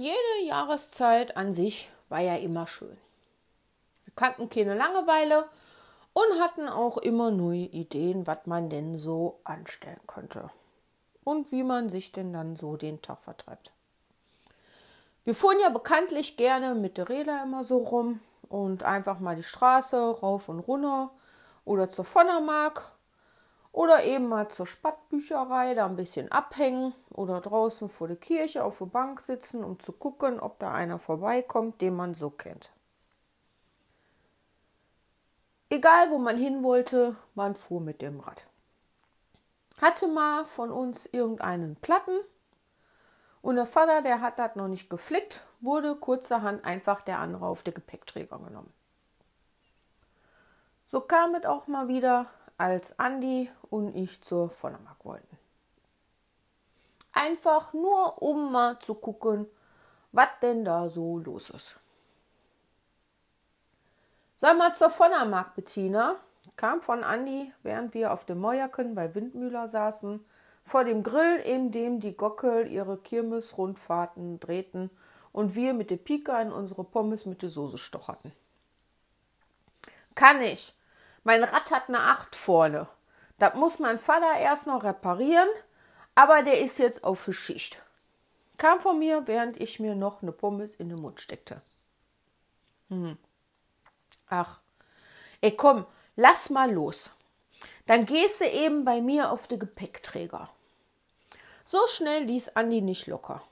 Jede Jahreszeit an sich war ja immer schön. Wir kannten keine Langeweile und hatten auch immer neue Ideen, was man denn so anstellen könnte und wie man sich denn dann so den Tag vertreibt. Wir fuhren ja bekanntlich gerne mit der Räder immer so rum und einfach mal die Straße rauf und runter oder zur Vonnermark oder eben mal zur Spattbücherei, da ein bisschen abhängen oder draußen vor der Kirche auf der Bank sitzen, um zu gucken, ob da einer vorbeikommt, den man so kennt. Egal, wo man hin wollte, man fuhr mit dem Rad. Hatte mal von uns irgendeinen Platten und der Vater, der hat das noch nicht geflickt, wurde kurzerhand einfach der andere auf den Gepäckträger genommen. So kam es auch mal wieder, als Andi und ich zur Vollermark wollten. Einfach nur, um mal zu gucken, was denn da so los ist. Sag mal zur Vonnermark, Bettina, kam von Andi, während wir auf dem Mäuerken bei Windmühler saßen, vor dem Grill, in dem die Gockel ihre Kirmesrundfahrten drehten und wir mit der Pika in unsere Pommes mit der Soße stocherten. Kann ich, mein Rad hat eine Acht vorne. Das muss mein Vater erst noch reparieren, aber der ist jetzt auf Schicht. Kam von mir, während ich mir noch eine Pommes in den Mund steckte. Hm. Ach, ey komm, lass mal los. Dann gehst du eben bei mir auf den Gepäckträger. So schnell ließ Andi nicht locker.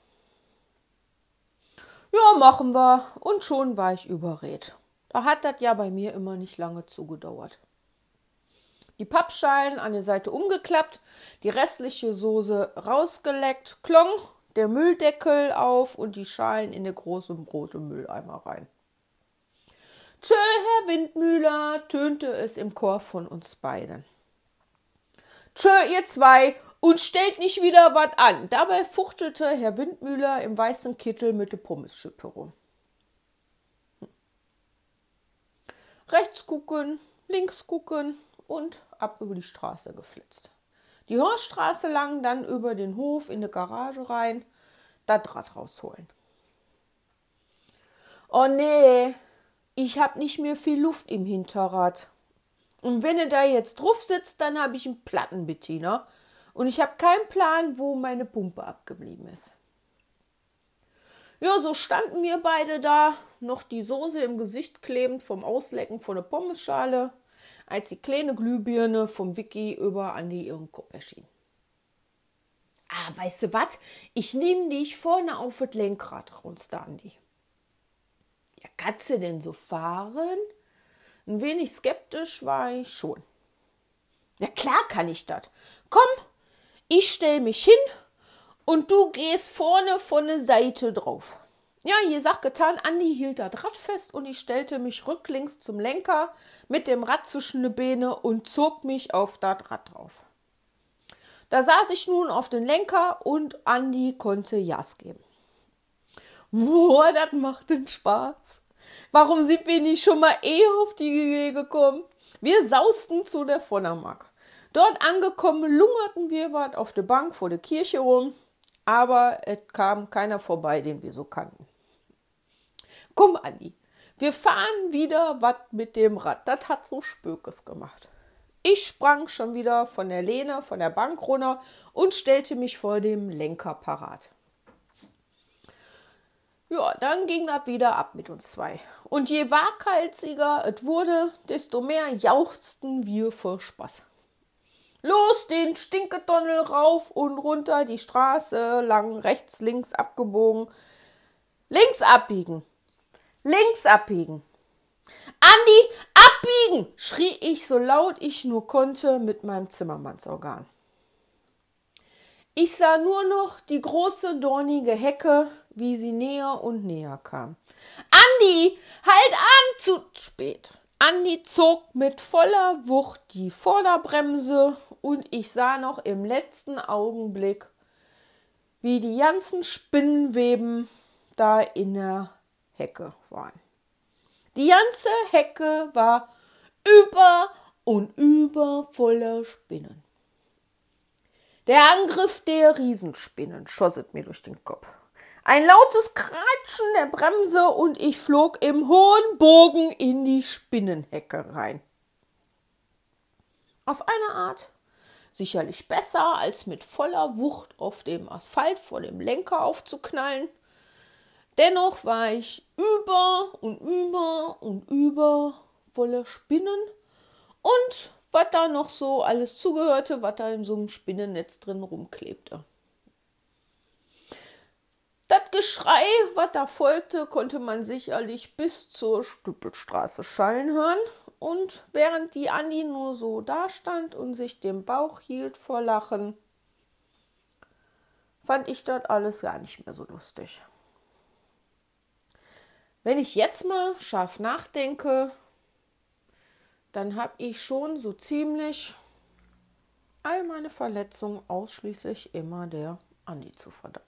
Ja, machen wir. Und schon war ich überredet. Da hat das ja bei mir immer nicht lange zugedauert. Die Pappschalen an der Seite umgeklappt, die restliche Soße rausgeleckt, klong der Mülldeckel auf und die Schalen in den großen rote Mülleimer rein. Tschö, Herr Windmühler, tönte es im Chor von uns beiden. Tschö, ihr zwei, und stellt nicht wieder was an. Dabei fuchtelte Herr Windmühler im weißen Kittel mit der Pommesschippe rum. Rechts gucken, links gucken und ab über die Straße geflitzt. Die Horststraße lang, dann über den Hof in die Garage rein, das Rad rausholen. Oh nee, ich hab nicht mehr viel Luft im Hinterrad. Und wenn er da jetzt drauf sitzt, dann habe ich einen Platten. Und ich habe keinen Plan, wo meine Pumpe abgeblieben ist. Ja, so standen wir beide da, noch die Soße im Gesicht klebend vom Auslecken von der Pommesschale, als die kleine Glühbirne vom Vicky über Andi ihren Kopf erschien. Ah, weißt du was? Ich nehme dich vorne auf das Lenkrad, runzte Andi. Ja, kannst du denn so fahren? Ein wenig skeptisch war ich schon. Ja, klar kann ich das. Komm, ich stell mich hin und du gehst vorne von der Seite drauf. Ja, je sagt getan, Andi hielt das Rad fest und ich stellte mich rücklings zum Lenker mit dem Rad zwischen die Beine und zog mich auf das Rad drauf. Da saß ich nun auf den Lenker und Andi konnte Jas geben. Boah, das macht den Spaß. Warum sind wir nicht schon mal eher auf die Idee gekommen? Wir sausten zu der Vonnermark. Dort angekommen, lungerten wir was auf der Bank vor der Kirche rum, aber es kam keiner vorbei, den wir so kannten. Komm, Andi, wir fahren wieder was mit dem Rad. Das hat so Spökes gemacht. Ich sprang schon wieder von der Lehne, von der Bank runter und stellte mich vor dem Lenker parat. Ja, dann ging das wieder ab mit uns zwei. Und je waghalsiger es wurde, desto mehr jauchzten wir vor Spaß. Los, den Stinketunnel rauf und runter, die Straße lang, rechts, links abgebogen. Links abbiegen. Links abbiegen. Andi, abbiegen! schrie ich so laut ich nur konnte mit meinem Zimmermannsorgan. Ich sah nur noch die große dornige Hecke, wie sie näher und näher kam. Andi, halt an! Zu spät. Andi zog mit voller Wucht die Vorderbremse und ich sah noch im letzten Augenblick, wie die ganzen Spinnenweben da in der Hecke waren. Die ganze Hecke war über und über voller Spinnen. Der Angriff der Riesenspinnen schosset mir durch den Kopf. Ein lautes Kratschen der Bremse und ich flog im hohen Bogen in die Spinnenhecke rein. Auf eine Art sicherlich besser, als mit voller Wucht auf dem Asphalt vor dem Lenker aufzuknallen. Dennoch war ich über und über und über voller Spinnen und was da noch so alles zugehörte, was da in so einem Spinnennetz drin rumklebte. Das Geschrei, was da folgte, konnte man sicherlich bis zur Stüppelstraße schallen hören. Und während die Andi nur so dastand und sich den Bauch hielt vor Lachen, fand ich das alles gar nicht mehr so lustig. Wenn ich jetzt mal scharf nachdenke, dann habe ich schon so ziemlich all meine Verletzungen ausschließlich immer der Andi zu verdanken.